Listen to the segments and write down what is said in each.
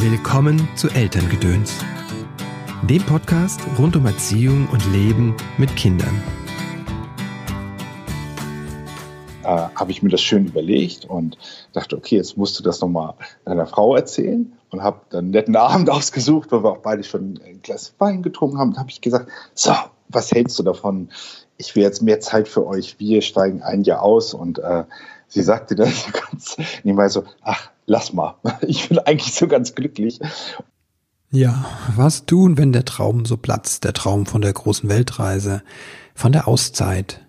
Willkommen zu Elterngedöns, dem Podcast rund um Erziehung und Leben mit Kindern. Äh, Habe ich mir das schön überlegt und dachte, okay, jetzt musst du das nochmal deiner Frau erzählen und habe dann einen netten Abend ausgesucht, weil wir auch beide schon ein Glas Wein getrunken haben. Da habe ich gesagt, so, was hältst du davon? Ich will jetzt mehr Zeit für euch. Wir steigen ein Jahr aus und äh, sie sagte dann ganz nebenbei so, ach, lass mal. Ich bin eigentlich so ganz glücklich. Ja, was tun, wenn der Traum so platzt, der Traum von der großen Weltreise, von der Auszeit?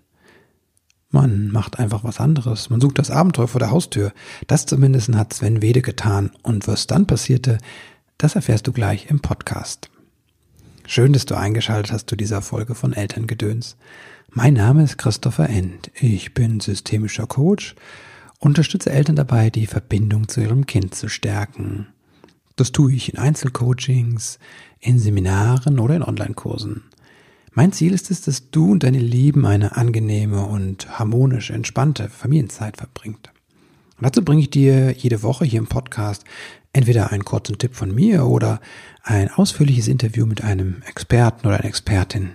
Man macht einfach was anderes. Man sucht das Abenteuer vor der Haustür. Das zumindest hat Sven Wede getan. Und was dann passierte, das erfährst du gleich im Podcast. Schön, dass du eingeschaltet hast zu dieser Folge von Elterngedöns. Mein Name ist Christopher End. Ich bin systemischer Coach, unterstütze Eltern dabei, die Verbindung zu ihrem Kind zu stärken. Das tue ich in Einzelcoachings, in Seminaren oder in Online-Kursen. Mein Ziel ist es, dass du und deine Lieben eine angenehme und harmonisch entspannte Familienzeit verbringt. Und dazu bringe ich dir jede Woche hier im Podcast entweder einen kurzen Tipp von mir oder ein ausführliches Interview mit einem Experten oder einer Expertin,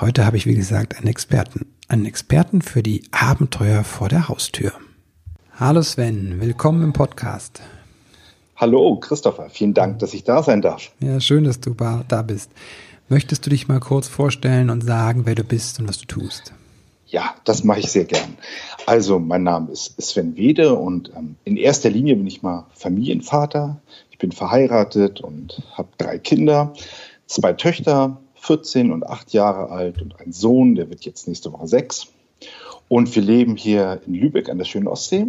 Heute habe ich, wie gesagt, einen Experten. Einen Experten für die Abenteuer vor der Haustür. Hallo Sven, willkommen im Podcast. Hallo Christopher, vielen Dank, dass ich da sein darf. Ja, schön, dass du da bist. Möchtest du dich mal kurz vorstellen und sagen, wer du bist und was du tust? Ja, das mache ich sehr gern. Also, mein Name ist Sven Wede und ähm, in erster Linie bin ich mal Familienvater. Ich bin verheiratet und habe drei Kinder, zwei Töchter, 14 und 8 Jahre alt und ein Sohn, der wird jetzt nächste Woche 6. Und wir leben hier in Lübeck an der schönen Ostsee.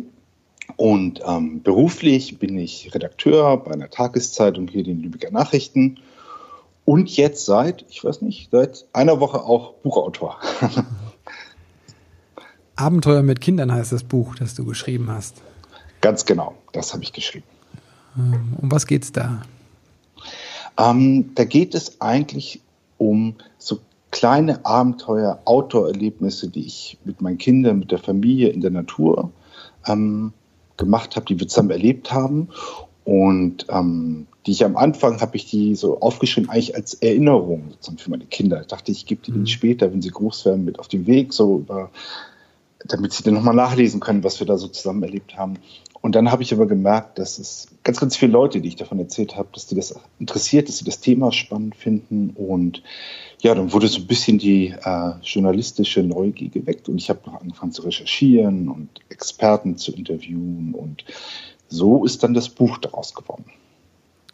Und ähm, beruflich bin ich Redakteur bei einer Tageszeitung hier, den Lübecker Nachrichten. Und jetzt seit, ich weiß nicht, seit einer Woche auch Buchautor. Abenteuer mit Kindern heißt das Buch, das du geschrieben hast. Ganz genau, das habe ich geschrieben. Ähm, um was geht es da? Ähm, da geht es eigentlich um so kleine Abenteuer, Outdoor-Erlebnisse, die ich mit meinen Kindern, mit der Familie in der Natur ähm, gemacht habe, die wir zusammen erlebt haben. Und ähm, die ich am Anfang habe ich die so aufgeschrieben, eigentlich als Erinnerung sozusagen für meine Kinder. Ich dachte, ich gebe die mhm. später, wenn sie groß werden, mit auf den Weg, so über, damit sie dann nochmal nachlesen können, was wir da so zusammen erlebt haben. Und dann habe ich aber gemerkt, dass es ganz, ganz viele Leute, die ich davon erzählt habe, dass die das interessiert, dass sie das Thema spannend finden. Und ja, dann wurde so ein bisschen die äh, journalistische Neugier geweckt und ich habe noch angefangen zu recherchieren und Experten zu interviewen. Und so ist dann das Buch daraus geworden.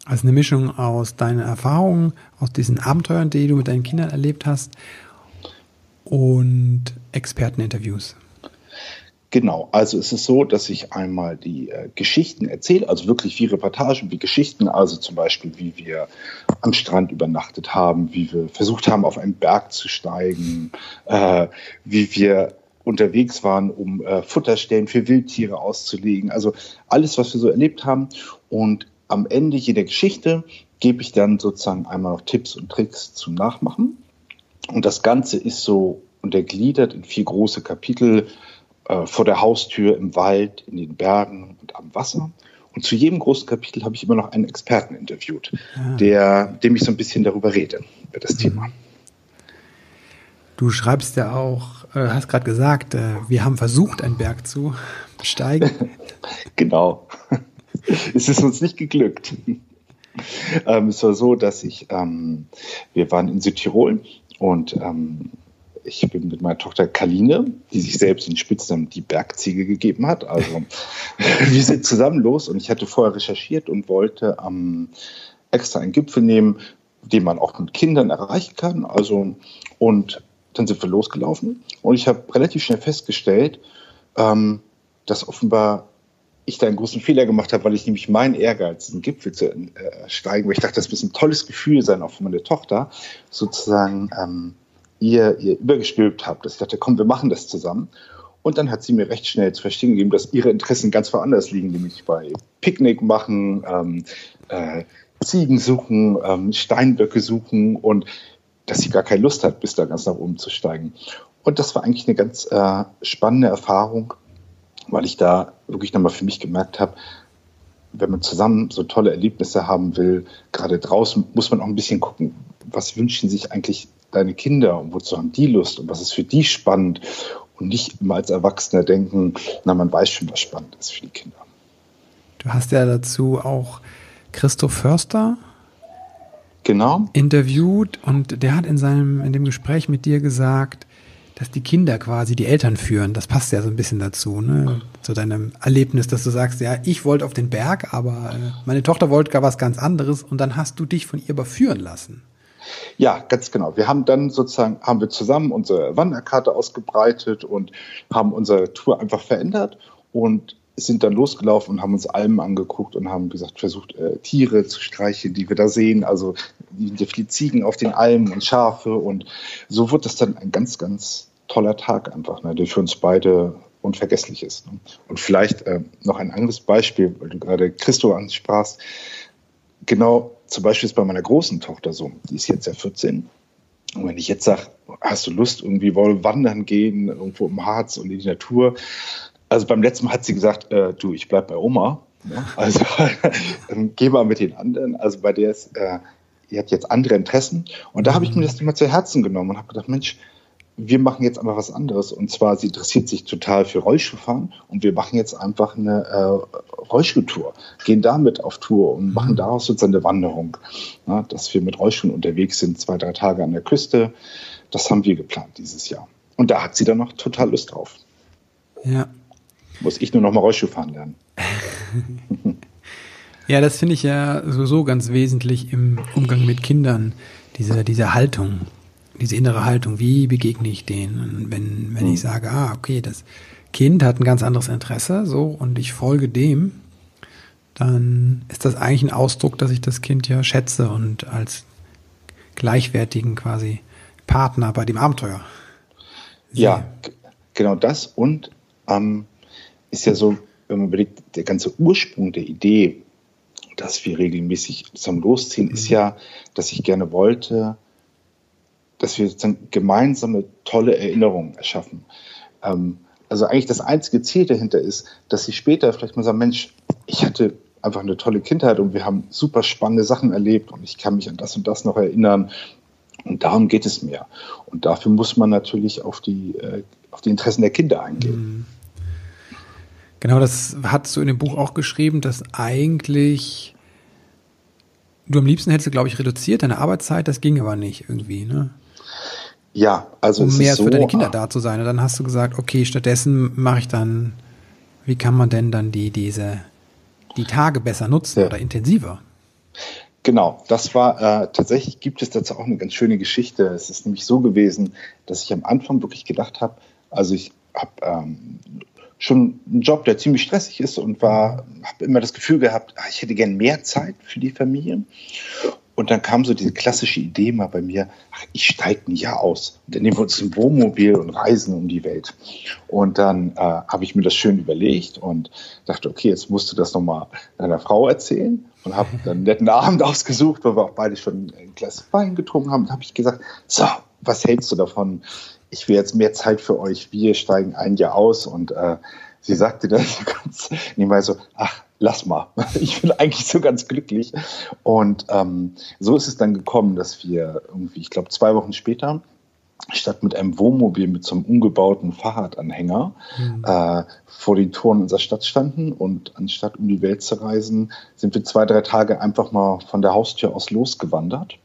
Also eine Mischung aus deinen Erfahrungen, aus diesen Abenteuern, die du mit deinen Kindern erlebt hast und Experteninterviews. Genau, also es ist so, dass ich einmal die äh, Geschichten erzähle, also wirklich wie Reportagen, wie Geschichten, also zum Beispiel, wie wir am Strand übernachtet haben, wie wir versucht haben, auf einen Berg zu steigen, äh, wie wir unterwegs waren, um äh, Futterstellen für Wildtiere auszulegen, also alles, was wir so erlebt haben. Und am Ende jeder Geschichte gebe ich dann sozusagen einmal noch Tipps und Tricks zum Nachmachen. Und das Ganze ist so untergliedert in vier große Kapitel, äh, vor der Haustür, im Wald, in den Bergen und am Wasser. Und zu jedem großen Kapitel habe ich immer noch einen Experten interviewt, ah. der, dem ich so ein bisschen darüber rede, über das Thema. Du schreibst ja auch, äh, hast gerade gesagt, äh, wir haben versucht, einen Berg zu besteigen. genau. es ist uns nicht geglückt. Ähm, es war so, dass ich, ähm, wir waren in Südtirol und ähm, ich bin mit meiner Tochter Kaline, die sich selbst den Spitznamen die Bergziege gegeben hat. Also wir sind zusammen los und ich hatte vorher recherchiert und wollte ähm, extra einen Gipfel nehmen, den man auch mit Kindern erreichen kann. Also und dann sind wir losgelaufen und ich habe relativ schnell festgestellt, ähm, dass offenbar ich da einen großen Fehler gemacht habe, weil ich nämlich meinen Ehrgeiz, diesen Gipfel zu äh, steigen, weil ich dachte, das muss ein tolles Gefühl sein, auch für meine Tochter, sozusagen ähm, ihr, ihr übergestülpt habe, dass ich dachte, komm, wir machen das zusammen. Und dann hat sie mir recht schnell zu verstehen gegeben, dass ihre Interessen ganz woanders liegen, nämlich bei Picknick machen, ähm, äh, Ziegen suchen, ähm, Steinböcke suchen und dass sie gar keine Lust hat, bis da ganz nach oben zu steigen. Und das war eigentlich eine ganz äh, spannende Erfahrung, weil ich da wirklich nochmal für mich gemerkt habe, wenn man zusammen so tolle Erlebnisse haben will, gerade draußen muss man auch ein bisschen gucken, was wünschen sich eigentlich deine Kinder und wozu haben die Lust und was ist für die spannend und nicht immer als Erwachsener denken, na, man weiß schon, was spannend ist für die Kinder. Du hast ja dazu auch Christoph Förster genau. interviewt und der hat in seinem, in dem Gespräch mit dir gesagt, dass die Kinder quasi die Eltern führen. Das passt ja so ein bisschen dazu, ne? Zu deinem Erlebnis, dass du sagst, ja, ich wollte auf den Berg, aber meine Tochter wollte gar was ganz anderes und dann hast du dich von ihr überführen lassen. Ja, ganz genau. Wir haben dann sozusagen, haben wir zusammen unsere Wanderkarte ausgebreitet und haben unsere Tour einfach verändert und sind dann losgelaufen und haben uns Almen angeguckt und haben gesagt, versucht, äh, Tiere zu streichen, die wir da sehen. Also die, die Ziegen auf den Almen und Schafe. Und so wird das dann ein ganz, ganz toller Tag einfach, ne, der für uns beide unvergesslich ist. Ne? Und vielleicht äh, noch ein anderes Beispiel, weil du gerade Christo ansprachst. Genau, zum Beispiel ist bei meiner großen Tochter so, die ist jetzt ja 14. Und wenn ich jetzt sage, hast du Lust, irgendwie wollen wandern gehen, irgendwo im Harz und in die Natur, also beim letzten Mal hat sie gesagt, äh, du, ich bleib bei Oma. Ja, also geh mal mit den anderen. Also bei der ist, äh, die hat jetzt andere Interessen. Und da habe ich mir das immer zu Herzen genommen und habe gedacht, Mensch, wir machen jetzt einfach was anderes. Und zwar, sie interessiert sich total für Rollschuhfahren und wir machen jetzt einfach eine äh, Rollschuhtour, gehen damit auf Tour und machen daraus sozusagen eine Wanderung. Ja, dass wir mit Rollschuhen unterwegs sind, zwei, drei Tage an der Küste. Das haben wir geplant dieses Jahr. Und da hat sie dann noch total Lust drauf. Ja, muss ich nur noch mal Rollschuh fahren lernen. ja, das finde ich ja sowieso ganz wesentlich im Umgang mit Kindern. Diese, diese Haltung, diese innere Haltung. Wie begegne ich denen? Und wenn, wenn mhm. ich sage, ah, okay, das Kind hat ein ganz anderes Interesse, so, und ich folge dem, dann ist das eigentlich ein Ausdruck, dass ich das Kind ja schätze und als gleichwertigen quasi Partner bei dem Abenteuer. Sehe. Ja, genau das und ähm, ist ja so, wenn man überlegt, der ganze Ursprung der Idee, dass wir regelmäßig zusammen losziehen, ist mhm. ja, dass ich gerne wollte, dass wir sozusagen gemeinsame tolle Erinnerungen erschaffen. Ähm, also eigentlich das einzige Ziel dahinter ist, dass sie später vielleicht mal sagen, Mensch, ich hatte einfach eine tolle Kindheit und wir haben super spannende Sachen erlebt und ich kann mich an das und das noch erinnern. Und darum geht es mir. Und dafür muss man natürlich auf die, äh, auf die Interessen der Kinder eingehen. Mhm. Genau, das hast du in dem Buch auch geschrieben, dass eigentlich du am liebsten hättest, glaube ich, reduziert deine Arbeitszeit, das ging aber nicht irgendwie, ne? Ja, also um mehr so, für deine Kinder da zu sein. Und dann hast du gesagt, okay, stattdessen mache ich dann, wie kann man denn dann die diese die Tage besser nutzen ja. oder intensiver? Genau, das war äh, tatsächlich gibt es dazu auch eine ganz schöne Geschichte. Es ist nämlich so gewesen, dass ich am Anfang wirklich gedacht habe, also ich habe ähm, schon ein Job, der ziemlich stressig ist und war, habe immer das Gefühl gehabt, ah, ich hätte gern mehr Zeit für die Familie. Und dann kam so diese klassische Idee mal bei mir, ach, ich steige ein Jahr aus. Und dann nehmen wir uns ein Wohnmobil und reisen um die Welt. Und dann äh, habe ich mir das schön überlegt und dachte, okay, jetzt musst du das nochmal deiner Frau erzählen. Und habe dann einen netten Abend ausgesucht, weil wir auch beide schon ein Glas Wein getrunken haben. Und habe ich gesagt, so, was hältst du davon? ich will jetzt mehr Zeit für euch, wir steigen ein Jahr aus und äh, sie sagte dann ganz nebenbei so, ach, lass mal, ich bin eigentlich so ganz glücklich. Und ähm, so ist es dann gekommen, dass wir irgendwie, ich glaube, zwei Wochen später statt mit einem Wohnmobil mit so einem umgebauten Fahrradanhänger mhm. äh, vor den Toren unserer Stadt standen und anstatt um die Welt zu reisen, sind wir zwei, drei Tage einfach mal von der Haustür aus losgewandert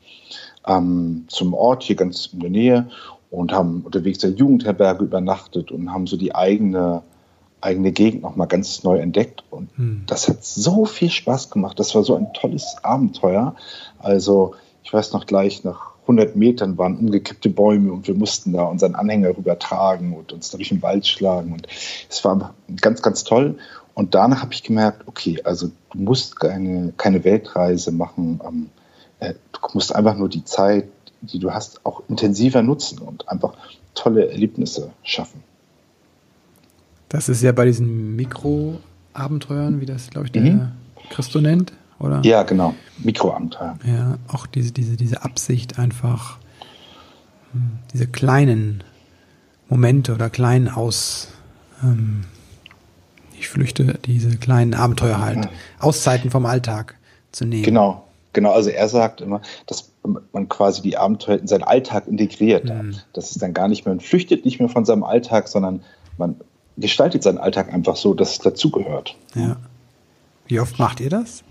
ähm, zum Ort hier ganz in der Nähe und haben unterwegs der Jugendherberge übernachtet und haben so die eigene, eigene Gegend nochmal ganz neu entdeckt. Und hm. das hat so viel Spaß gemacht. Das war so ein tolles Abenteuer. Also ich weiß noch gleich, nach 100 Metern waren umgekippte Bäume und wir mussten da unseren Anhänger rübertragen und uns durch den Wald schlagen. Und es war ganz, ganz toll. Und danach habe ich gemerkt, okay, also du musst keine, keine Weltreise machen. Ähm, äh, du musst einfach nur die Zeit die du hast, auch intensiver nutzen und einfach tolle Erlebnisse schaffen. Das ist ja bei diesen Mikroabenteuern, wie das, glaube ich, der mhm. Christo nennt, oder? Ja, genau. Mikroabenteuer. Ja, auch diese, diese, diese Absicht einfach, hm, diese kleinen Momente oder kleinen Aus, ähm, Ich flüchte diese kleinen Abenteuer halt, ja. Auszeiten vom Alltag zu nehmen. Genau, genau. Also er sagt immer, dass man quasi die Abenteuer in seinen Alltag integriert. Mhm. Das ist dann gar nicht mehr, man flüchtet nicht mehr von seinem Alltag, sondern man gestaltet seinen Alltag einfach so, dass es dazugehört. Ja. Wie oft macht ihr das?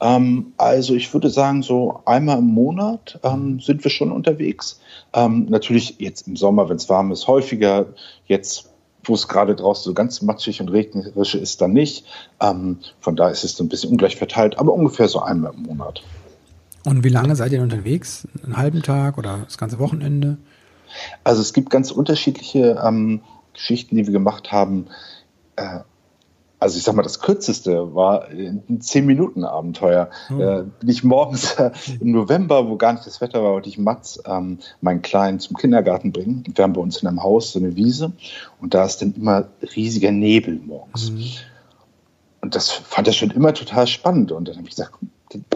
Ähm, also ich würde sagen, so einmal im Monat ähm, sind wir schon unterwegs. Ähm, natürlich jetzt im Sommer, wenn es warm ist, häufiger. Jetzt, wo es gerade draußen so ganz matschig und regnerisch ist, dann nicht. Ähm, von da ist es so ein bisschen ungleich verteilt, aber ungefähr so einmal im Monat. Und wie lange seid ihr unterwegs? Einen halben Tag oder das ganze Wochenende? Also es gibt ganz unterschiedliche ähm, Geschichten, die wir gemacht haben. Äh, also ich sag mal, das kürzeste war ein 10-Minuten-Abenteuer. Mhm. Äh, bin ich morgens äh, im November, wo gar nicht das Wetter war, wollte ich Mats, ähm, meinen Kleinen, zum Kindergarten bringen. Wir haben bei uns in einem Haus so eine Wiese und da ist dann immer riesiger Nebel morgens. Mhm. Und das fand er schon immer total spannend. Und dann habe ich gesagt,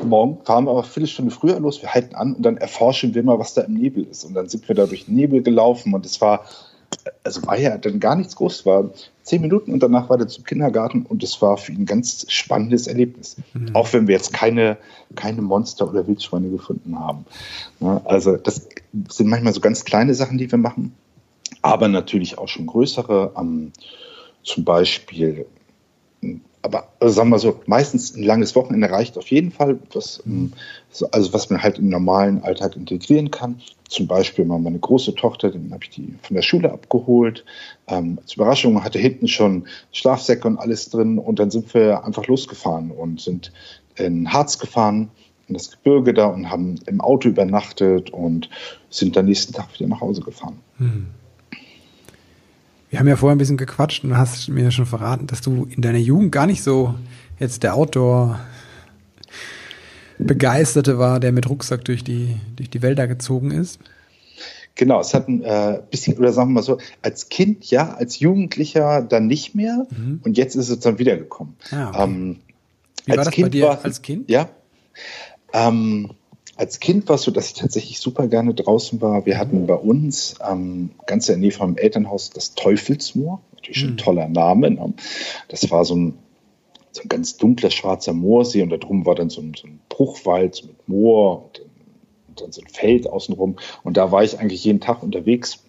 morgen fahren wir aber eine Viertelstunde früher los, wir halten an und dann erforschen wir mal, was da im Nebel ist. Und dann sind wir da durch den Nebel gelaufen und es war also war ja dann gar nichts groß, war zehn Minuten und danach war er zum Kindergarten und es war für ihn ein ganz spannendes Erlebnis. Mhm. Auch wenn wir jetzt keine, keine Monster oder Wildschweine gefunden haben. Also das sind manchmal so ganz kleine Sachen, die wir machen, aber natürlich auch schon größere. Ähm, zum Beispiel aber also sagen wir so, meistens ein langes Wochenende reicht auf jeden Fall, was, ähm, also was man halt im normalen Alltag integrieren kann. Zum Beispiel mal meine große Tochter, den habe ich die von der Schule abgeholt. Ähm, als Überraschung hatte hinten schon Schlafsäcke und alles drin und dann sind wir einfach losgefahren und sind in Harz gefahren, in das Gebirge da und haben im Auto übernachtet und sind dann nächsten Tag wieder nach Hause gefahren. Hm. Wir haben ja vorher ein bisschen gequatscht und hast mir schon verraten, dass du in deiner Jugend gar nicht so jetzt der Outdoor Begeisterte war, der mit Rucksack durch die, durch die Wälder gezogen ist. Genau, es hat ein äh, bisschen, oder sagen wir mal so, als Kind ja, als Jugendlicher dann nicht mehr mhm. und jetzt ist es dann wiedergekommen. Ah, okay. ähm, Wie war das kind bei dir war, als Kind? Ja, ähm, als Kind war es so, dass ich tatsächlich super gerne draußen war. Wir hatten bei uns ähm, ganz in der Nähe vom Elternhaus das Teufelsmoor. Natürlich schon ein toller Name. Ne? Das war so ein, so ein ganz dunkler schwarzer Moorsee und da drum war dann so ein, so ein Bruchwald mit Moor und, und dann so ein Feld außenrum. Und da war ich eigentlich jeden Tag unterwegs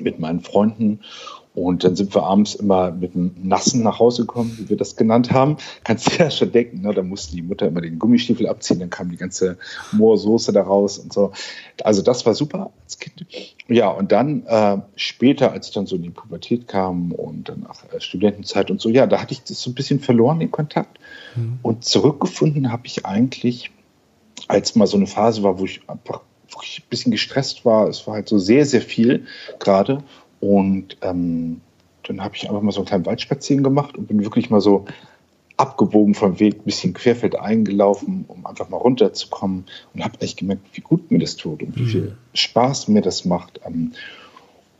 mit meinen Freunden und dann sind wir abends immer mit einem Nassen nach Hause gekommen, wie wir das genannt haben. Kannst du ja schon denken, ne? da musste die Mutter immer den Gummistiefel abziehen, dann kam die ganze Moorsoße da raus und so. Also das war super als Kind. Ja, und dann äh, später, als ich dann so in die Pubertät kam und dann nach äh, Studentenzeit und so, ja, da hatte ich das so ein bisschen verloren, den Kontakt. Mhm. Und zurückgefunden habe ich eigentlich, als mal so eine Phase war, wo ich einfach wirklich ein bisschen gestresst war. Es war halt so sehr, sehr viel gerade. Und ähm, dann habe ich einfach mal so einen kleinen Waldspaziergang gemacht und bin wirklich mal so abgebogen vom Weg, ein bisschen querfeld eingelaufen, um einfach mal runterzukommen und habe echt gemerkt, wie gut mir das tut und wie viel mhm. Spaß mir das macht. Ähm,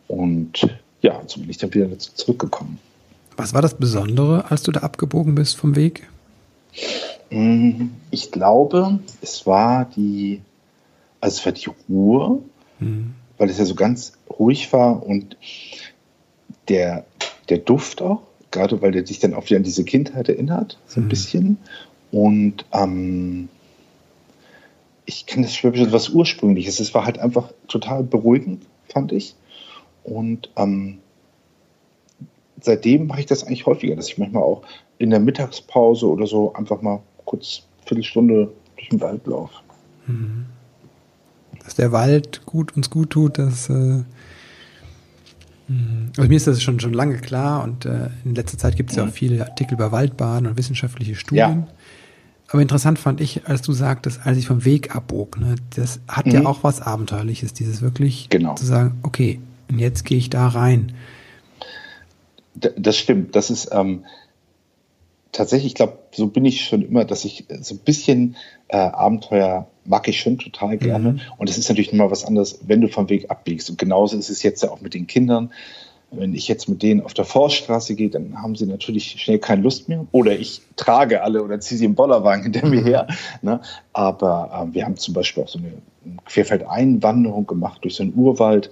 und ja, so bin ich dann wieder dazu zurückgekommen. Was war das Besondere, als du da abgebogen bist vom Weg? Mm, ich glaube, es war die, also es war die Ruhe. Mhm weil es ja so ganz ruhig war und der, der Duft auch, gerade weil der dich dann auch wieder an diese Kindheit erinnert, so ein mhm. bisschen. Und ähm, ich kenne das Schwäbische was Ursprüngliches. Es war halt einfach total beruhigend, fand ich. Und ähm, seitdem mache ich das eigentlich häufiger, dass ich manchmal auch in der Mittagspause oder so einfach mal kurz eine Viertelstunde durch den Wald laufe. Mhm dass der Wald gut uns gut tut, dass äh, hm, also mir ist das schon schon lange klar und äh, in letzter Zeit gibt es ja auch viele Artikel über Waldbaden und wissenschaftliche Studien. Ja. Aber interessant fand ich, als du sagtest, als ich vom Weg abbog, ne, das hat mhm. ja auch was Abenteuerliches, dieses wirklich genau. zu sagen, okay, und jetzt gehe ich da rein. Das stimmt. Das ist ähm, tatsächlich, ich glaube, so bin ich schon immer, dass ich so ein bisschen äh, Abenteuer mag ich schon total gerne. Mhm. Und es ist natürlich immer was anderes, wenn du vom Weg abbiegst. Und genauso ist es jetzt ja auch mit den Kindern. Wenn ich jetzt mit denen auf der Forststraße gehe, dann haben sie natürlich schnell keine Lust mehr. Oder ich trage alle oder ziehe sie im Bollerwagen hinter mir her. Ne? Aber äh, wir haben zum Beispiel auch so eine Querfeldeinwanderung gemacht durch so einen Urwald.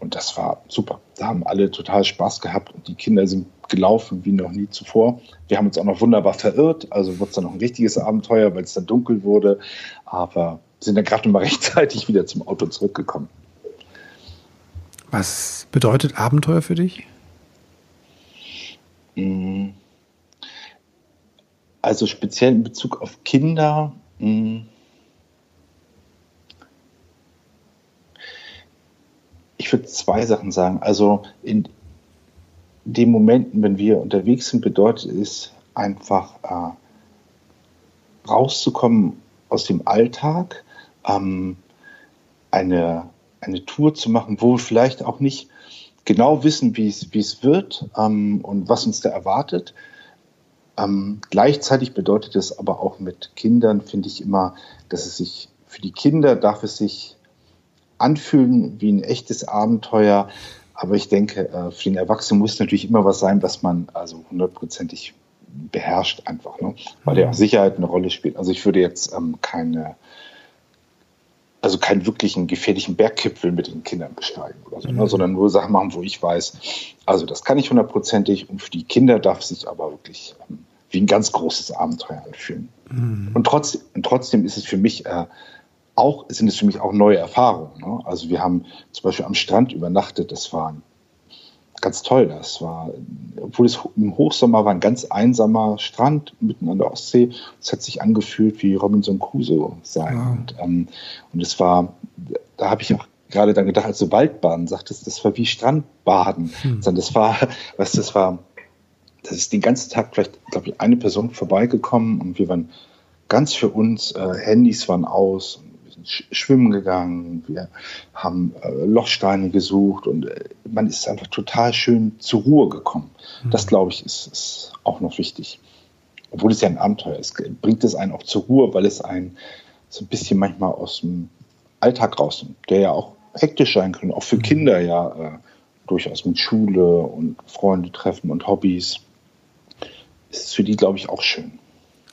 Und das war super. Da haben alle total Spaß gehabt und die Kinder sind gelaufen wie noch nie zuvor. Wir haben uns auch noch wunderbar verirrt, also wurde es dann noch ein richtiges Abenteuer, weil es dann dunkel wurde, aber sind dann gerade mal rechtzeitig wieder zum Auto zurückgekommen. Was bedeutet Abenteuer für dich? Mm. Also speziell in Bezug auf Kinder. Mm. Ich würde zwei Sachen sagen. Also in den Momenten, wenn wir unterwegs sind, bedeutet es einfach äh, rauszukommen aus dem Alltag, ähm, eine, eine Tour zu machen, wo wir vielleicht auch nicht genau wissen, wie es, wird ähm, und was uns da erwartet. Ähm, gleichzeitig bedeutet es aber auch mit Kindern, finde ich immer, dass es sich für die Kinder darf es sich anfühlen wie ein echtes Abenteuer. Aber ich denke, äh, für den Erwachsenen muss natürlich immer was sein, was man also hundertprozentig beherrscht einfach, ne? weil ja auch mhm. Sicherheit eine Rolle spielt. Also ich würde jetzt ähm, keine also keinen wirklichen gefährlichen Bergkipfel mit den Kindern besteigen oder so, ne? mhm. ne? sondern nur Sachen machen, wo ich weiß, also das kann ich hundertprozentig und für die Kinder darf es sich aber wirklich ähm, wie ein ganz großes Abenteuer anfühlen. Mhm. Und, trotzdem, und trotzdem ist es für mich äh, auch, sind es für mich auch neue Erfahrungen. Ne? Also wir haben zum Beispiel am Strand übernachtet, das war ganz toll. Das war, obwohl es im Hochsommer war, ein ganz einsamer Strand mitten an der Ostsee. Es hat sich angefühlt wie Robinson Crusoe sein. Ja. Und, ähm, und es war, da habe ich auch gerade dann gedacht, als du Waldbaden sagtest, das war wie Strandbaden. Hm. Das war, was das war, das ist den ganzen Tag vielleicht, glaube ich, eine Person vorbeigekommen und wir waren ganz für uns, äh, Handys waren aus schwimmen gegangen, wir haben äh, Lochsteine gesucht und äh, man ist einfach total schön zur Ruhe gekommen. Mhm. Das, glaube ich, ist, ist, auch noch wichtig. Obwohl es ja ein Abenteuer ist, bringt es einen auch zur Ruhe, weil es einen so ein bisschen manchmal aus dem Alltag rausnimmt, der ja auch hektisch sein kann, auch für mhm. Kinder ja äh, durchaus mit Schule und Freunde treffen und Hobbys. Ist es für die, glaube ich, auch schön.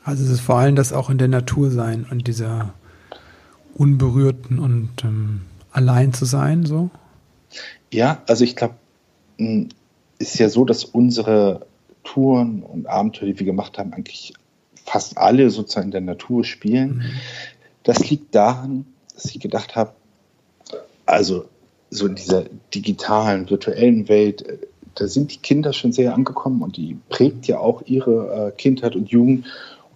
Also es ist vor allem das auch in der Natur sein und dieser unberührten und ähm, allein zu sein, so? Ja, also ich glaube, ist ja so, dass unsere Touren und Abenteuer, die wir gemacht haben, eigentlich fast alle sozusagen in der Natur spielen. Mhm. Das liegt daran, dass ich gedacht habe, also so in dieser digitalen, virtuellen Welt, äh, da sind die Kinder schon sehr angekommen und die prägt ja auch ihre äh, Kindheit und Jugend.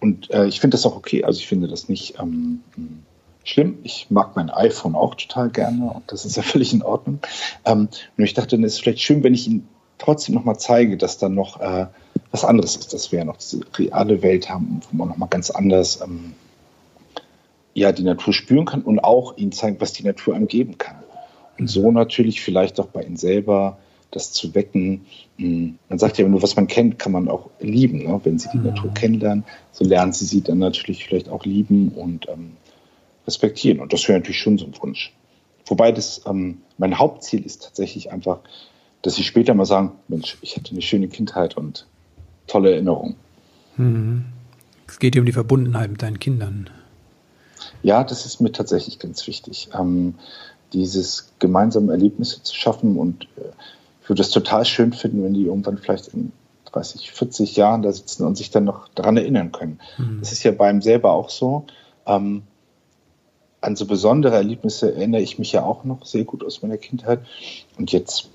Und äh, ich finde das auch okay. Also ich finde das nicht ähm, schlimm. Ich mag mein iPhone auch total gerne und das ist ja völlig in Ordnung. Ähm, nur ich dachte, es ist vielleicht schön, wenn ich Ihnen trotzdem nochmal zeige, dass da noch äh, was anderes ist, dass wir ja noch diese reale Welt haben, wo man nochmal ganz anders ähm, ja, die Natur spüren kann und auch Ihnen zeigen, was die Natur einem geben kann. Und so natürlich vielleicht auch bei Ihnen selber das zu wecken. Hm, man sagt ja, nur was man kennt, kann man auch lieben. Ne? Wenn Sie die mhm. Natur kennenlernen, so lernen Sie sie dann natürlich vielleicht auch lieben und ähm, respektieren. Und das wäre natürlich schon so ein Wunsch. Wobei das ähm, mein Hauptziel ist tatsächlich einfach, dass sie später mal sagen, Mensch, ich hatte eine schöne Kindheit und tolle Erinnerungen. Mhm. Es geht dir um die Verbundenheit mit deinen Kindern. Ja, das ist mir tatsächlich ganz wichtig. Ähm, dieses gemeinsame Erlebnisse zu schaffen und äh, ich würde es total schön finden, wenn die irgendwann vielleicht in 30, 40 Jahren da sitzen und sich dann noch daran erinnern können. Mhm. Das ist ja beim selber auch so. Ähm, an so besondere Erlebnisse erinnere ich mich ja auch noch sehr gut aus meiner Kindheit. Und jetzt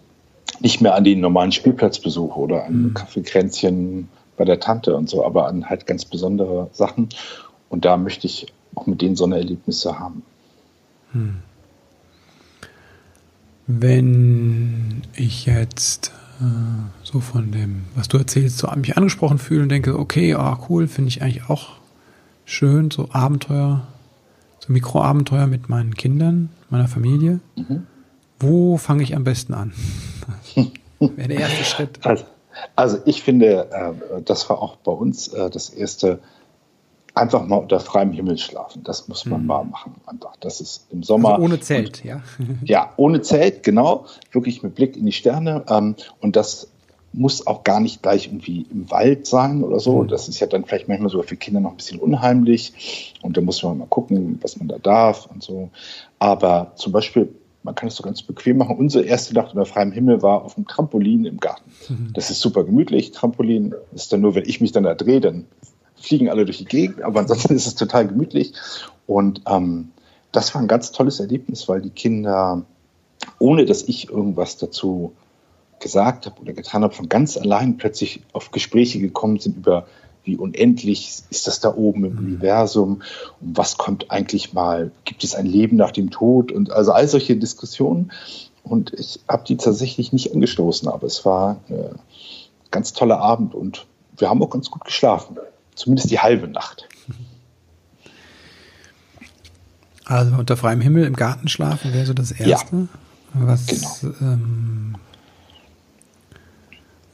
nicht mehr an den normalen Spielplatzbesuch oder an mhm. Kaffeekränzchen bei der Tante und so, aber an halt ganz besondere Sachen. Und da möchte ich auch mit denen so eine Erlebnisse haben. Hm. Wenn ich jetzt äh, so von dem, was du erzählst, so mich angesprochen fühle und denke, okay, oh, cool, finde ich eigentlich auch schön, so Abenteuer so Mikroabenteuer mit meinen Kindern, meiner Familie. Mhm. Wo fange ich am besten an? Wäre der erste Schritt. Also, also ich finde, äh, das war auch bei uns äh, das erste, einfach mal unter freiem Himmel schlafen. Das muss man mhm. mal machen. Einfach. Das ist im Sommer. Also ohne Zelt, und, ja. ja, ohne Zelt, genau. Wirklich mit Blick in die Sterne. Ähm, und das muss auch gar nicht gleich irgendwie im Wald sein oder so. Mhm. Das ist ja dann vielleicht manchmal sogar für Kinder noch ein bisschen unheimlich. Und da muss man mal gucken, was man da darf und so. Aber zum Beispiel man kann es so ganz bequem machen. Unsere erste Nacht unter freiem Himmel war auf dem Trampolin im Garten. Mhm. Das ist super gemütlich. Trampolin ist dann nur, wenn ich mich dann da drehe, dann fliegen alle durch die Gegend, aber ansonsten ist es total gemütlich. Und ähm, das war ein ganz tolles Erlebnis, weil die Kinder, ohne dass ich irgendwas dazu gesagt habe oder getan habe, von ganz allein plötzlich auf Gespräche gekommen sind über wie unendlich ist das da oben im mhm. Universum und was kommt eigentlich mal, gibt es ein Leben nach dem Tod und also all solche Diskussionen. Und ich habe die tatsächlich nicht angestoßen, aber es war ein ganz toller Abend und wir haben auch ganz gut geschlafen, zumindest die halbe Nacht. Also unter freiem Himmel im Garten schlafen wäre so das Erste. Ja, was genau. ähm,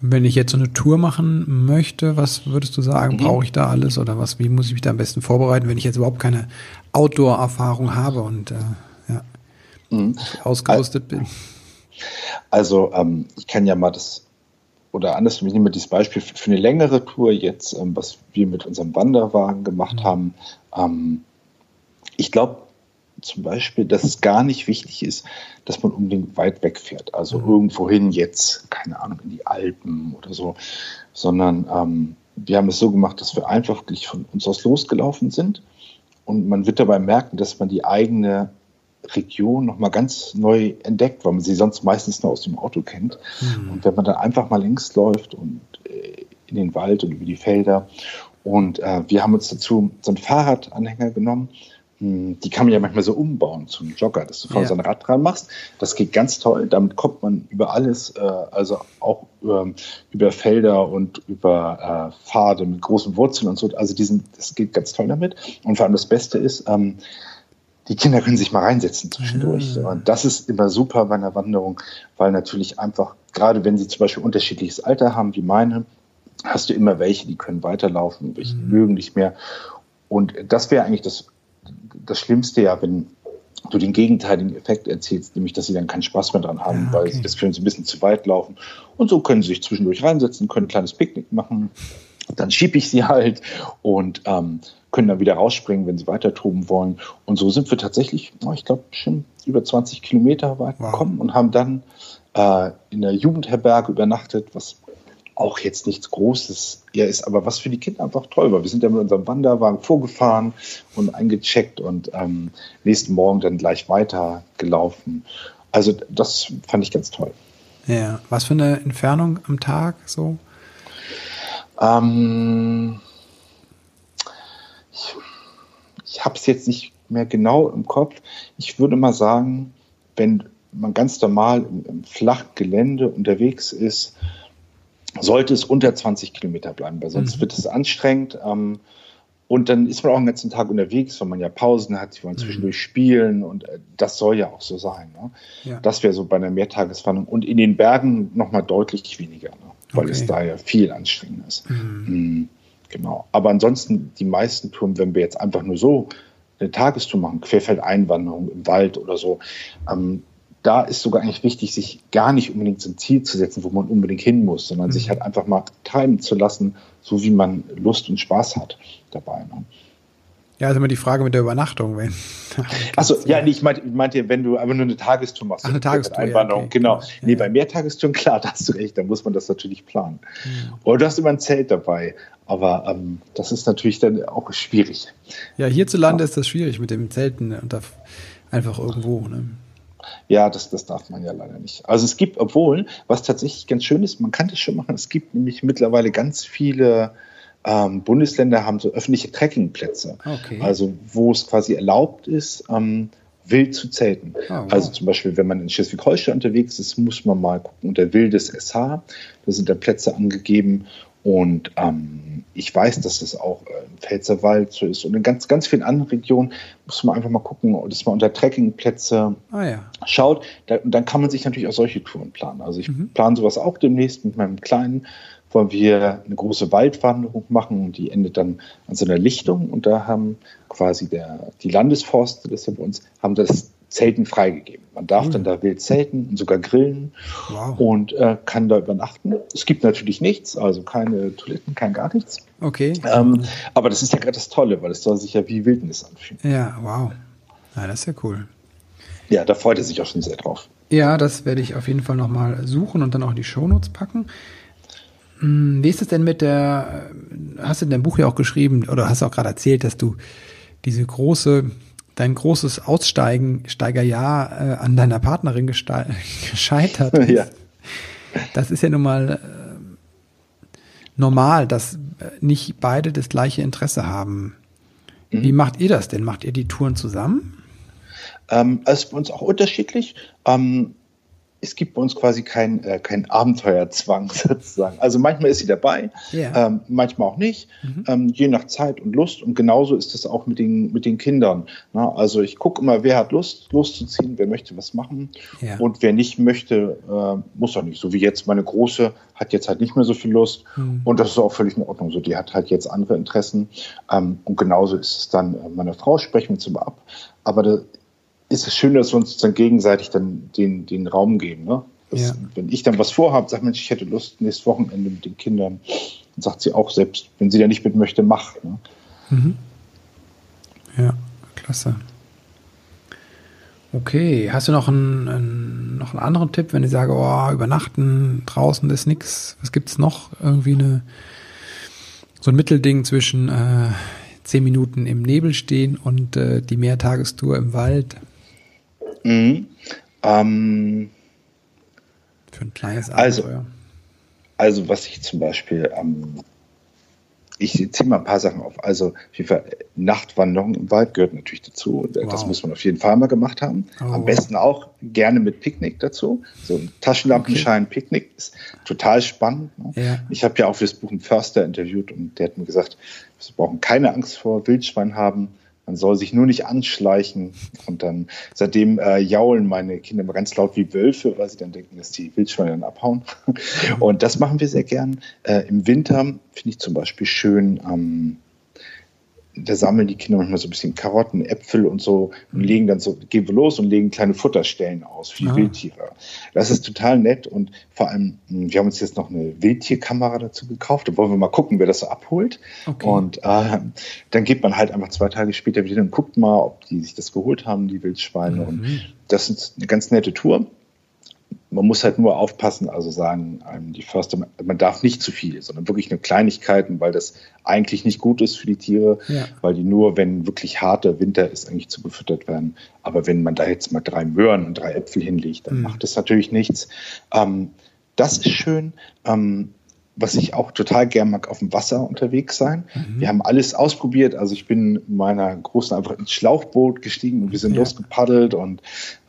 wenn ich jetzt so eine Tour machen möchte, was würdest du sagen, mhm. brauche ich da alles oder was, wie muss ich mich da am besten vorbereiten, wenn ich jetzt überhaupt keine Outdoor-Erfahrung habe und äh, ja, mhm. ausgerüstet bin? Also ähm, ich kann ja mal das, oder anders, ich nehme dieses Beispiel für, für eine längere Tour jetzt, ähm, was wir mit unserem Wanderwagen gemacht mhm. haben. Ähm, ich glaube, zum Beispiel, dass es gar nicht wichtig ist, dass man unbedingt weit wegfährt. Also mhm. irgendwohin jetzt, keine Ahnung, in die Alpen oder so, sondern ähm, wir haben es so gemacht, dass wir einfach wirklich von uns aus losgelaufen sind und man wird dabei merken, dass man die eigene Region nochmal ganz neu entdeckt, weil man sie sonst meistens nur aus dem Auto kennt. Mhm. Und wenn man dann einfach mal links läuft und äh, in den Wald und über die Felder und äh, wir haben uns dazu so einen Fahrradanhänger genommen die kann man ja manchmal so umbauen zum Jogger, dass du vorne ja. so ein Rad dran machst. Das geht ganz toll. Damit kommt man über alles, äh, also auch ähm, über Felder und über äh, Pfade mit großen Wurzeln und so. Also diesen, das geht ganz toll damit. Und vor allem das Beste ist, ähm, die Kinder können sich mal reinsetzen zwischendurch. Mhm. Und das ist immer super bei einer Wanderung, weil natürlich einfach, gerade wenn sie zum Beispiel unterschiedliches Alter haben, wie meine, hast du immer welche, die können weiterlaufen, welche mhm. mögen nicht mehr. Und das wäre eigentlich das das Schlimmste ja, wenn du den gegenteiligen Effekt erzielst, nämlich dass sie dann keinen Spaß mehr dran haben, ja, okay. weil sie das für sie ein bisschen zu weit laufen. Und so können sie sich zwischendurch reinsetzen, können ein kleines Picknick machen. Dann schiebe ich sie halt und ähm, können dann wieder rausspringen, wenn sie weiter toben wollen. Und so sind wir tatsächlich, oh, ich glaube, schon über 20 Kilometer weit wow. gekommen und haben dann äh, in der Jugendherberge übernachtet, was auch jetzt nichts Großes eher ist, aber was für die Kinder einfach toll war. Wir sind ja mit unserem Wanderwagen vorgefahren und eingecheckt und ähm, nächsten Morgen dann gleich weitergelaufen. Also das fand ich ganz toll. Ja, was für eine Entfernung am Tag so? Ähm, ich ich habe es jetzt nicht mehr genau im Kopf. Ich würde mal sagen, wenn man ganz normal im, im flachen Gelände unterwegs ist, sollte es unter 20 Kilometer bleiben, weil sonst mhm. wird es anstrengend. Ähm, und dann ist man auch den ganzen Tag unterwegs, weil man ja Pausen hat, sie wollen mhm. zwischendurch spielen und äh, das soll ja auch so sein. Ne? Ja. Das wäre so bei einer Mehrtageswanderung und in den Bergen nochmal deutlich weniger, ne? weil okay. es da ja viel anstrengender ist. Mhm. Mhm, genau. Aber ansonsten die meisten Touren, wenn wir jetzt einfach nur so eine Tagestour machen, Querfeldeinwanderung im Wald oder so, ähm, da ist sogar eigentlich wichtig, sich gar nicht unbedingt ein Ziel zu setzen, wo man unbedingt hin muss, sondern mhm. sich halt einfach mal treiben zu lassen, so wie man Lust und Spaß hat dabei. Ne? Ja, also immer die Frage mit der Übernachtung. Wenn, Achso, ja, nee, ich meinte, meinte, wenn du aber nur eine Tagestour machst. Ach, eine Tagestour. Einwanderung, ja, okay. genau. Ja, nee, bei Mehrtagestouren, klar, da hast du recht, da muss man das natürlich planen. Mhm. Oder du hast immer ein Zelt dabei. Aber ähm, das ist natürlich dann auch schwierig. Ja, hierzulande ja. ist das schwierig mit dem Zelten und einfach irgendwo. Ne? Ja, das, das darf man ja leider nicht. Also es gibt, obwohl, was tatsächlich ganz schön ist, man kann das schon machen, es gibt nämlich mittlerweile ganz viele ähm, Bundesländer haben so öffentliche Trekkingplätze. Okay. Also wo es quasi erlaubt ist, ähm, wild zu zelten. Oh, wow. Also zum Beispiel, wenn man in Schleswig-Holstein unterwegs ist, muss man mal gucken unter wildes SH. Da sind da Plätze angegeben und ähm, ich weiß, dass das auch äh, im Pfälzerwald so ist und in ganz, ganz vielen anderen Regionen muss man einfach mal gucken, dass man unter Trekkingplätze ah, ja. schaut. Da, und dann kann man sich natürlich auch solche Touren planen. Also ich mhm. plane sowas auch demnächst mit meinem Kleinen, wollen wir eine große Waldwanderung machen und die endet dann an so einer Lichtung und da haben quasi der, die Landesforste, das ist ja bei uns, haben das Zelten freigegeben. Man darf mhm. dann da wild zelten und sogar grillen wow. und äh, kann da übernachten. Es gibt natürlich nichts, also keine Toiletten, kein gar nichts. Okay. Ähm, aber das ist ja gerade das Tolle, weil es soll sich ja wie Wildnis anfühlen. Ja, wow. Ja, das ist ja cool. Ja, da freut er sich auch schon sehr drauf. Ja, das werde ich auf jeden Fall nochmal suchen und dann auch in die Shownotes packen. Hm, wie ist es denn mit der, hast du in deinem Buch ja auch geschrieben oder hast du auch gerade erzählt, dass du diese große, dein großes Aussteigen, Steigerjahr äh, an deiner Partnerin gescheitert ist. Ja. Das ist ja nun mal äh, normal, dass äh, nicht beide das gleiche Interesse haben. Mhm. Wie macht ihr das denn? Macht ihr die Touren zusammen? Ähm, also bei uns auch unterschiedlich. Ähm, es gibt bei uns quasi keinen äh, kein Abenteuerzwang sozusagen. Also manchmal ist sie dabei, yeah. ähm, manchmal auch nicht, mhm. ähm, je nach Zeit und Lust. Und genauso ist es auch mit den, mit den Kindern. Na, also ich gucke immer, wer hat Lust, loszuziehen, wer möchte was machen. Yeah. Und wer nicht möchte, äh, muss auch nicht. So wie jetzt meine Große hat jetzt halt nicht mehr so viel Lust. Mhm. Und das ist auch völlig in Ordnung. So, die hat halt jetzt andere Interessen. Ähm, und genauso ist es dann, äh, meine Frau sprechen wir uns immer ab. Aber da, ist es schön, dass wir uns dann gegenseitig dann den, den Raum geben. Ne? Das, ja. Wenn ich dann was vorhabe, sage Mensch, ich hätte Lust nächstes Wochenende mit den Kindern, dann sagt sie auch selbst, wenn sie da nicht mit möchte, mach. Ne? Mhm. Ja, klasse. Okay, hast du noch einen, einen, noch einen anderen Tipp, wenn ich sage, oh, übernachten draußen ist nichts, was gibt es noch? Irgendwie eine, so ein Mittelding zwischen äh, zehn Minuten im Nebel stehen und äh, die Mehrtagestour im Wald? Mhm. Ähm, Für ein kleines Abenteuer. Also, also was ich zum Beispiel ähm, ich ziehe mal ein paar Sachen auf. Also auf jeden Fall Nachtwanderung im Wald gehört natürlich dazu. Wow. Das muss man auf jeden Fall mal gemacht haben. Oh. Am besten auch gerne mit Picknick dazu. So ein Taschenlampenschein-Picknick ist total spannend. Ne? Ja. Ich habe ja auch für das Buch einen Förster interviewt und der hat mir gesagt, wir brauchen keine Angst vor Wildschwein haben. Man soll sich nur nicht anschleichen. Und dann seitdem äh, jaulen meine Kinder immer ganz laut wie Wölfe, weil sie dann denken, dass die Wildschweine dann abhauen. Und das machen wir sehr gern. Äh, Im Winter finde ich zum Beispiel schön, ähm, da sammeln die Kinder manchmal so ein bisschen Karotten, Äpfel und so und mhm. legen dann so, gehen wir los und legen kleine Futterstellen aus für die ah. Wildtiere. Das ist total nett und vor allem, hm, wir haben uns jetzt noch eine Wildtierkamera dazu gekauft. Da wollen wir mal gucken, wer das so abholt. Okay. Und äh, dann geht man halt einfach zwei Tage später wieder und guckt mal, ob die sich das geholt haben, die Wildschweine. Mhm. Und das ist eine ganz nette Tour man muss halt nur aufpassen, also sagen einem die Förster, man darf nicht zu viel, sondern wirklich nur Kleinigkeiten, weil das eigentlich nicht gut ist für die Tiere, ja. weil die nur, wenn wirklich harter Winter ist, eigentlich zu gefüttert werden. Aber wenn man da jetzt mal drei Möhren und drei Äpfel hinlegt, dann mhm. macht das natürlich nichts. Ähm, das ist schön. Ähm, was ich auch total gern mag, auf dem Wasser unterwegs sein. Mhm. Wir haben alles ausprobiert. Also ich bin meiner Großen einfach ins Schlauchboot gestiegen und wir sind ja. losgepaddelt und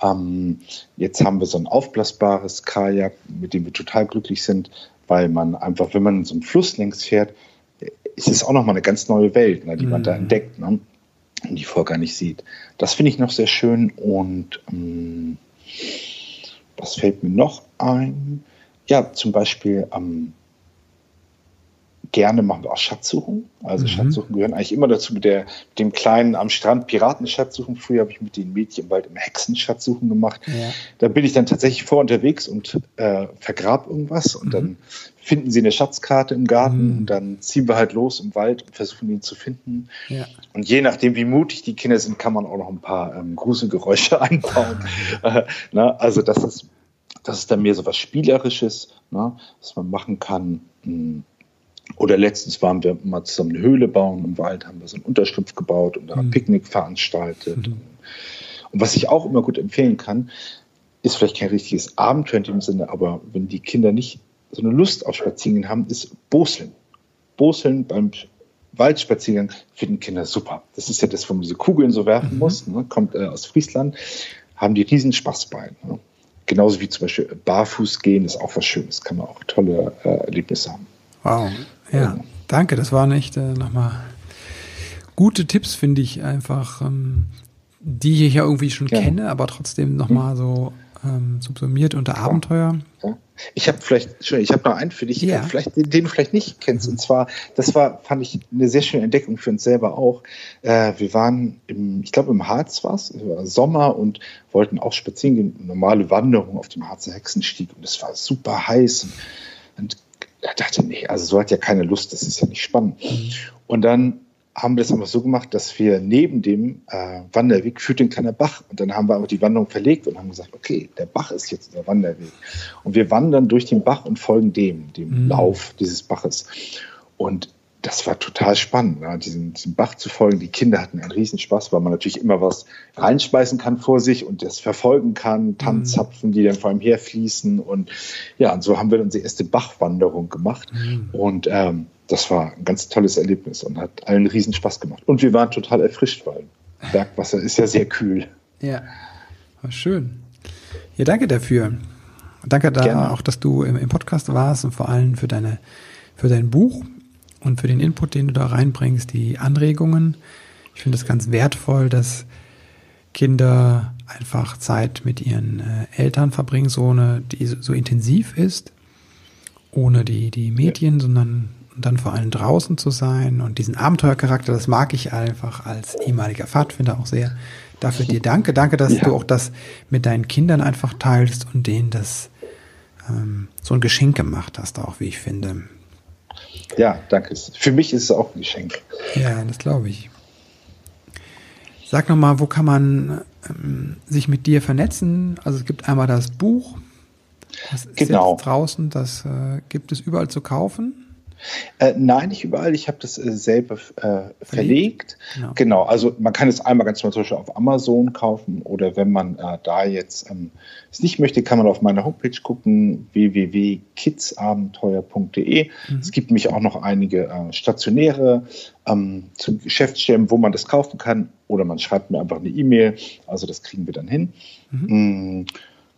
ähm, jetzt haben wir so ein aufblasbares Kajak, mit dem wir total glücklich sind, weil man einfach, wenn man so einen Fluss längs fährt, ist es auch nochmal eine ganz neue Welt, ne, die mhm. man da mhm. entdeckt ne, und die vorher gar nicht sieht. Das finde ich noch sehr schön und ähm, was fällt mir noch ein? Ja, zum Beispiel am ähm, gerne machen wir auch Schatzsuchen. Also mhm. Schatzsuchen gehören eigentlich immer dazu mit, der, mit dem kleinen am Strand Piratenschatzsuchen. Früher habe ich mit den Mädchen bald im Hexenschatzsuchen gemacht. Ja. Da bin ich dann tatsächlich vor unterwegs und äh, vergrab irgendwas und mhm. dann finden sie eine Schatzkarte im Garten mhm. und dann ziehen wir halt los im Wald und versuchen ihn zu finden. Ja. Und je nachdem, wie mutig die Kinder sind, kann man auch noch ein paar ähm, Gruselgeräusche einbauen. äh, na, also das ist, das ist dann mehr so was Spielerisches, ne, was man machen kann. Mh hm. Oder letztens waren wir mal zusammen eine Höhle bauen im Wald, haben wir so einen Unterschlupf gebaut und da ein mhm. Picknick veranstaltet. Mhm. Und was ich auch immer gut empfehlen kann, ist vielleicht kein richtiges Abenteuer in dem Sinne, aber wenn die Kinder nicht so eine Lust auf Spaziergänge haben, ist Boseln. Boseln beim Waldspaziergang finden Kinder super. Das ist ja das, wo man diese Kugeln so werfen mhm. muss, ne? kommt äh, aus Friesland, haben die riesen Spaß bei. Ne? Genauso wie zum Beispiel barfuß gehen ist auch was Schönes, kann man auch tolle äh, Erlebnisse haben. Wow, ja, danke. Das waren echt äh, nochmal gute Tipps, finde ich einfach, ähm, die ich ja irgendwie schon ja. kenne, aber trotzdem nochmal hm. so ähm, subsumiert unter Abenteuer. Ja. Ich habe vielleicht, ich habe noch einen für dich, ja. vielleicht, den, den, du vielleicht nicht kennst. Und zwar, das war, fand ich eine sehr schöne Entdeckung für uns selber auch. Äh, wir waren im, ich glaube im Harz war es, war Sommer und wollten auch spazieren gehen, normale Wanderung auf dem Harzer Hexenstieg und es war super heiß. Und, und er dachte, nee, also so hat ja keine Lust, das ist ja nicht spannend. Mhm. Und dann haben wir das immer so gemacht, dass wir neben dem äh, Wanderweg führt ein kleiner Bach. Und dann haben wir aber die Wanderung verlegt und haben gesagt, okay, der Bach ist jetzt der Wanderweg. Und wir wandern durch den Bach und folgen dem, dem mhm. Lauf dieses Baches. Und das war total spannend, ne? diesen, diesem Bach zu folgen. Die Kinder hatten einen Riesenspaß, weil man natürlich immer was reinspeisen kann vor sich und das verfolgen kann, Tannenzapfen, die dann vor einem herfließen. Und ja, und so haben wir unsere erste Bachwanderung gemacht. Mhm. Und ähm, das war ein ganz tolles Erlebnis und hat allen Riesenspaß gemacht. Und wir waren total erfrischt, weil Bergwasser ist ja sehr kühl. Ja, war schön. Ja, danke dafür. Danke da Gerne. auch, dass du im, im Podcast warst und vor allem für deine für dein Buch und für den Input, den du da reinbringst, die Anregungen. Ich finde es ganz wertvoll, dass Kinder einfach Zeit mit ihren äh, Eltern verbringen, so eine, die so intensiv ist, ohne die, die Medien, sondern dann vor allem draußen zu sein und diesen Abenteuercharakter, das mag ich einfach als ehemaliger Pfadfinder auch sehr. Dafür dir danke. Danke, dass ja. du auch das mit deinen Kindern einfach teilst und denen das ähm, so ein Geschenk gemacht hast, auch wie ich finde. Ja, danke. Für mich ist es auch ein Geschenk. Ja, das glaube ich. Sag nochmal, wo kann man ähm, sich mit dir vernetzen? Also es gibt einmal das Buch. Das ist genau. jetzt draußen, das äh, gibt es überall zu kaufen. Äh, nein, nicht überall. Ich habe das äh, selber äh, verlegt. Genau. genau. Also man kann es einmal ganz normal auf Amazon kaufen oder wenn man äh, da jetzt ähm, es nicht möchte, kann man auf meiner Homepage gucken www.kidsabenteuer.de. Mhm. Es gibt nämlich auch noch einige äh, stationäre ähm, zu Geschäftsstellen, wo man das kaufen kann oder man schreibt mir einfach eine E-Mail. Also das kriegen wir dann hin. Mhm. Mm.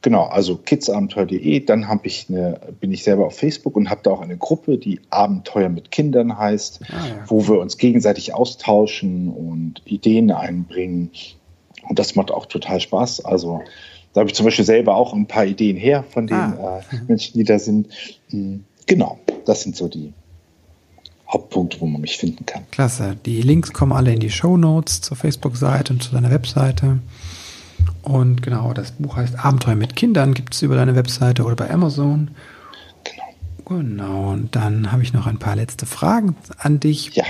Genau, also kidsabenteuer.de. Dann habe ich eine, bin ich selber auf Facebook und habe da auch eine Gruppe, die Abenteuer mit Kindern heißt, ah, ja. wo wir uns gegenseitig austauschen und Ideen einbringen. Und das macht auch total Spaß. Also da habe ich zum Beispiel selber auch ein paar Ideen her von den ah. äh, Menschen, die da sind. Hm, genau, das sind so die Hauptpunkte, wo man mich finden kann. Klasse. Die Links kommen alle in die Show Notes zur Facebook-Seite und zu deiner Webseite. Und genau, das Buch heißt Abenteuer mit Kindern, gibt es über deine Webseite oder bei Amazon. Genau. Genau, und dann habe ich noch ein paar letzte Fragen an dich. Ja.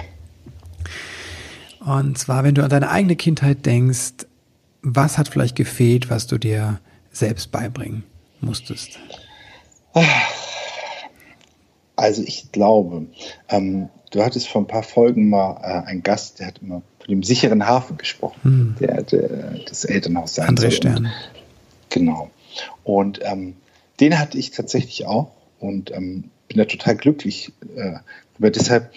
Und zwar, wenn du an deine eigene Kindheit denkst, was hat vielleicht gefehlt, was du dir selbst beibringen musstest? Also ich glaube, ähm, du hattest vor ein paar Folgen mal äh, einen Gast, der hat immer von dem sicheren Hafen gesprochen, hm. der, der, das Elternhaus sein André Stern. genau. Und ähm, den hatte ich tatsächlich auch und ähm, bin da total glücklich. Äh, aber deshalb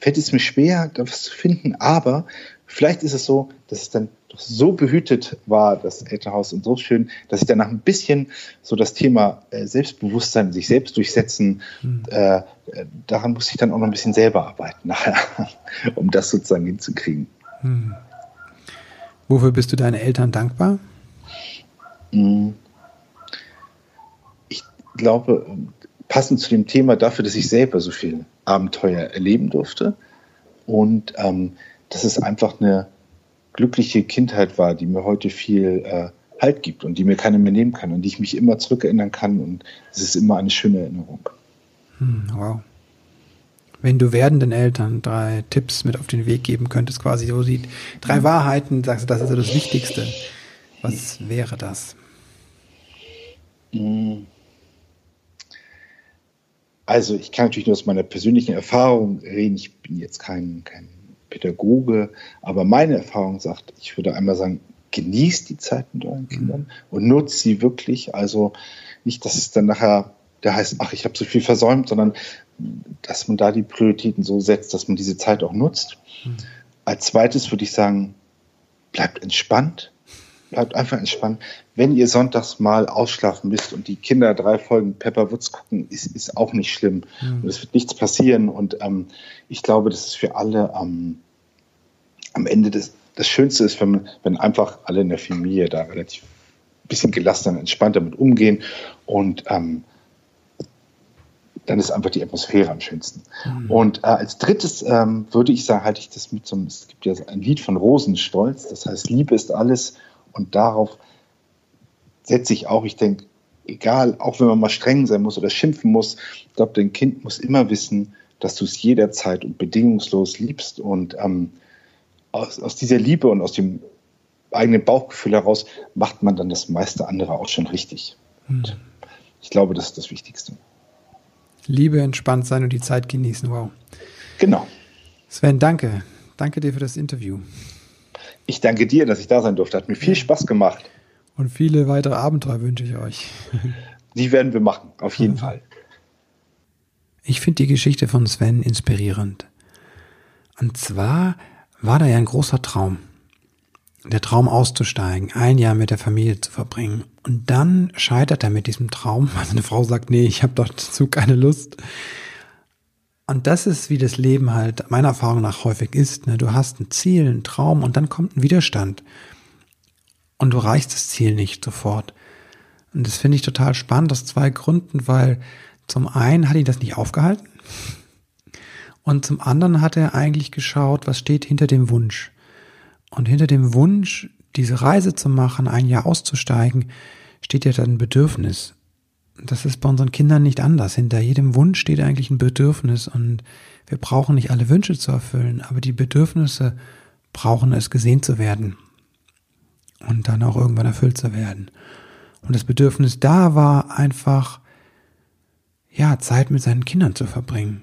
fällt es mir schwer, da was zu finden. Aber vielleicht ist es so, dass es dann so behütet war, das Elternhaus und so schön, dass ich danach ein bisschen so das Thema äh, Selbstbewusstsein, sich selbst durchsetzen, mhm. äh, daran muss ich dann auch noch ein bisschen selber arbeiten nachher, um das sozusagen hinzukriegen. Mhm. Wofür bist du deinen Eltern dankbar? Hm. Ich glaube, passend zu dem Thema dafür, dass ich selber so viel Abenteuer erleben durfte und ähm, dass es einfach eine glückliche Kindheit war, die mir heute viel äh, Halt gibt und die mir keiner mehr nehmen kann und die ich mich immer zurückerinnern kann. Und es ist immer eine schöne Erinnerung. Hm, wow. Wenn du werdenden Eltern drei Tipps mit auf den Weg geben könntest, quasi so die drei Wahrheiten, sagst du, das ist ja das Wichtigste. Was wäre das? Hm. Also ich kann natürlich nur aus meiner persönlichen Erfahrung reden. Ich bin jetzt kein, kein Pädagoge, aber meine Erfahrung sagt, ich würde einmal sagen, genießt die Zeit mit euren Kindern mhm. und nutzt sie wirklich. Also nicht, dass es dann nachher der heißt, ach, ich habe so viel versäumt, sondern dass man da die Prioritäten so setzt, dass man diese Zeit auch nutzt. Mhm. Als zweites würde ich sagen, bleibt entspannt. Bleibt einfach entspannt. Wenn ihr sonntags mal ausschlafen müsst und die Kinder drei Folgen Pepper Woods gucken, ist, ist auch nicht schlimm. Mhm. Und es wird nichts passieren. Und ähm, ich glaube, das ist für alle ähm, am Ende das, das Schönste ist, wenn, wenn einfach alle in der Familie da relativ ein bisschen gelassener und entspannter damit umgehen und ähm, dann ist einfach die Atmosphäre am schönsten. Mhm. Und äh, als drittes ähm, würde ich sagen, halte ich das mit so einem, es gibt ja ein Lied von Rosenstolz, das heißt, Liebe ist alles und darauf setze ich auch, ich denke, egal, auch wenn man mal streng sein muss oder schimpfen muss, ich glaube, dein Kind muss immer wissen, dass du es jederzeit und bedingungslos liebst. Und ähm, aus, aus dieser Liebe und aus dem eigenen Bauchgefühl heraus macht man dann das meiste andere auch schon richtig. Mhm. Ich glaube, das ist das Wichtigste. Liebe, entspannt sein und die Zeit genießen. Wow. Genau. Sven, danke. Danke dir für das Interview. Ich danke dir, dass ich da sein durfte. Hat mir viel Spaß gemacht. Und viele weitere Abenteuer wünsche ich euch. Die werden wir machen, auf jeden Fall. Ich finde die Geschichte von Sven inspirierend. Und zwar war da ja ein großer Traum. Der Traum auszusteigen, ein Jahr mit der Familie zu verbringen. Und dann scheitert er mit diesem Traum, weil seine Frau sagt, nee, ich habe dazu keine Lust. Und das ist, wie das Leben halt meiner Erfahrung nach häufig ist. Ne? Du hast ein Ziel, einen Traum und dann kommt ein Widerstand. Und du reichst das Ziel nicht sofort. Und das finde ich total spannend aus zwei Gründen, weil zum einen hat ihn das nicht aufgehalten und zum anderen hat er eigentlich geschaut, was steht hinter dem Wunsch. Und hinter dem Wunsch, diese Reise zu machen, ein Jahr auszusteigen, steht ja dann ein Bedürfnis. Das ist bei unseren Kindern nicht anders. Hinter jedem Wunsch steht eigentlich ein Bedürfnis und wir brauchen nicht alle Wünsche zu erfüllen, aber die Bedürfnisse brauchen es gesehen zu werden und dann auch irgendwann erfüllt zu werden. Und das Bedürfnis da war einfach, ja, Zeit mit seinen Kindern zu verbringen.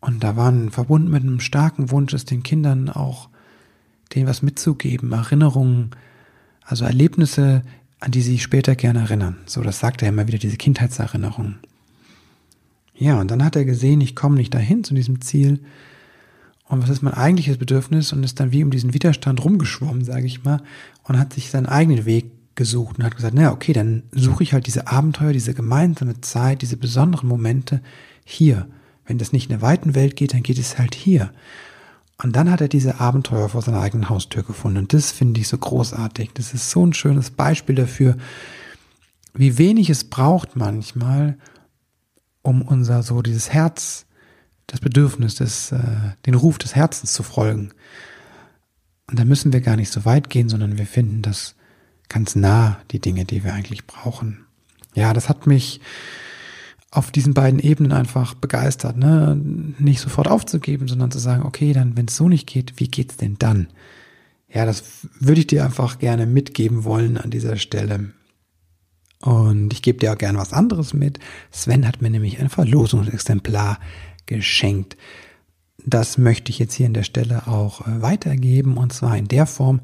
Und da waren verbunden mit einem starken Wunsch, es den Kindern auch denen was mitzugeben, Erinnerungen, also Erlebnisse, an die sie später gerne erinnern. So, das sagt er immer wieder, diese Kindheitserinnerungen. Ja, und dann hat er gesehen, ich komme nicht dahin zu diesem Ziel. Und was ist mein eigentliches Bedürfnis? Und ist dann wie um diesen Widerstand rumgeschwommen, sage ich mal, und hat sich seinen eigenen Weg gesucht und hat gesagt, naja, okay, dann suche ich halt diese Abenteuer, diese gemeinsame Zeit, diese besonderen Momente hier. Wenn das nicht in der weiten Welt geht, dann geht es halt hier. Und dann hat er diese Abenteuer vor seiner eigenen Haustür gefunden. Und das finde ich so großartig. Das ist so ein schönes Beispiel dafür, wie wenig es braucht manchmal, um unser so dieses Herz, das Bedürfnis, des, äh, den Ruf des Herzens zu folgen. Und da müssen wir gar nicht so weit gehen, sondern wir finden das ganz nah, die Dinge, die wir eigentlich brauchen. Ja, das hat mich auf diesen beiden Ebenen einfach begeistert, ne? Nicht sofort aufzugeben, sondern zu sagen, okay, dann, wenn es so nicht geht, wie geht's denn dann? Ja, das würde ich dir einfach gerne mitgeben wollen an dieser Stelle. Und ich gebe dir auch gerne was anderes mit. Sven hat mir nämlich ein Verlosungsexemplar geschenkt. Das möchte ich jetzt hier an der Stelle auch äh, weitergeben und zwar in der Form,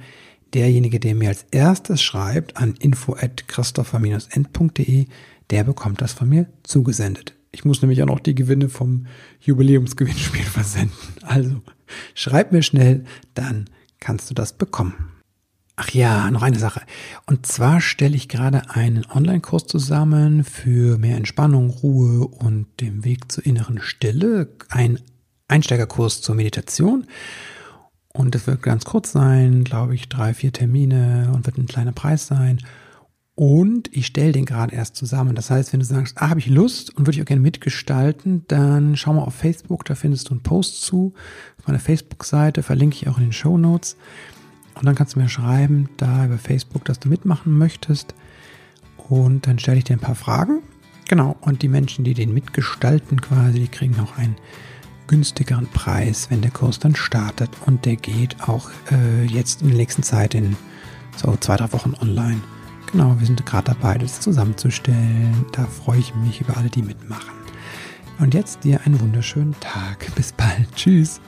derjenige, der mir als erstes schreibt an info at christopher-end.de, der bekommt das von mir zugesendet. Ich muss nämlich auch noch die Gewinne vom Jubiläumsgewinnspiel versenden. Also schreib mir schnell, dann kannst du das bekommen. Ach ja, noch eine Sache. Und zwar stelle ich gerade einen Online-Kurs zusammen für mehr Entspannung, Ruhe und den Weg zur inneren Stille. Ein Einsteigerkurs zur Meditation. Und es wird ganz kurz sein, glaube ich, drei, vier Termine und wird ein kleiner Preis sein. Und ich stelle den gerade erst zusammen. Das heißt, wenn du sagst, ah, habe ich Lust und würde ich auch gerne mitgestalten, dann schau mal auf Facebook, da findest du einen Post zu. Auf meiner Facebook-Seite verlinke ich auch in den Show Notes. Und dann kannst du mir schreiben, da über Facebook, dass du mitmachen möchtest. Und dann stelle ich dir ein paar Fragen. Genau. Und die Menschen, die den mitgestalten quasi, die kriegen auch einen günstigeren Preis, wenn der Kurs dann startet. Und der geht auch äh, jetzt in der nächsten Zeit in so zwei, drei Wochen online. Genau, wir sind gerade dabei, das zusammenzustellen. Da freue ich mich über alle, die mitmachen. Und jetzt dir einen wunderschönen Tag. Bis bald. Tschüss.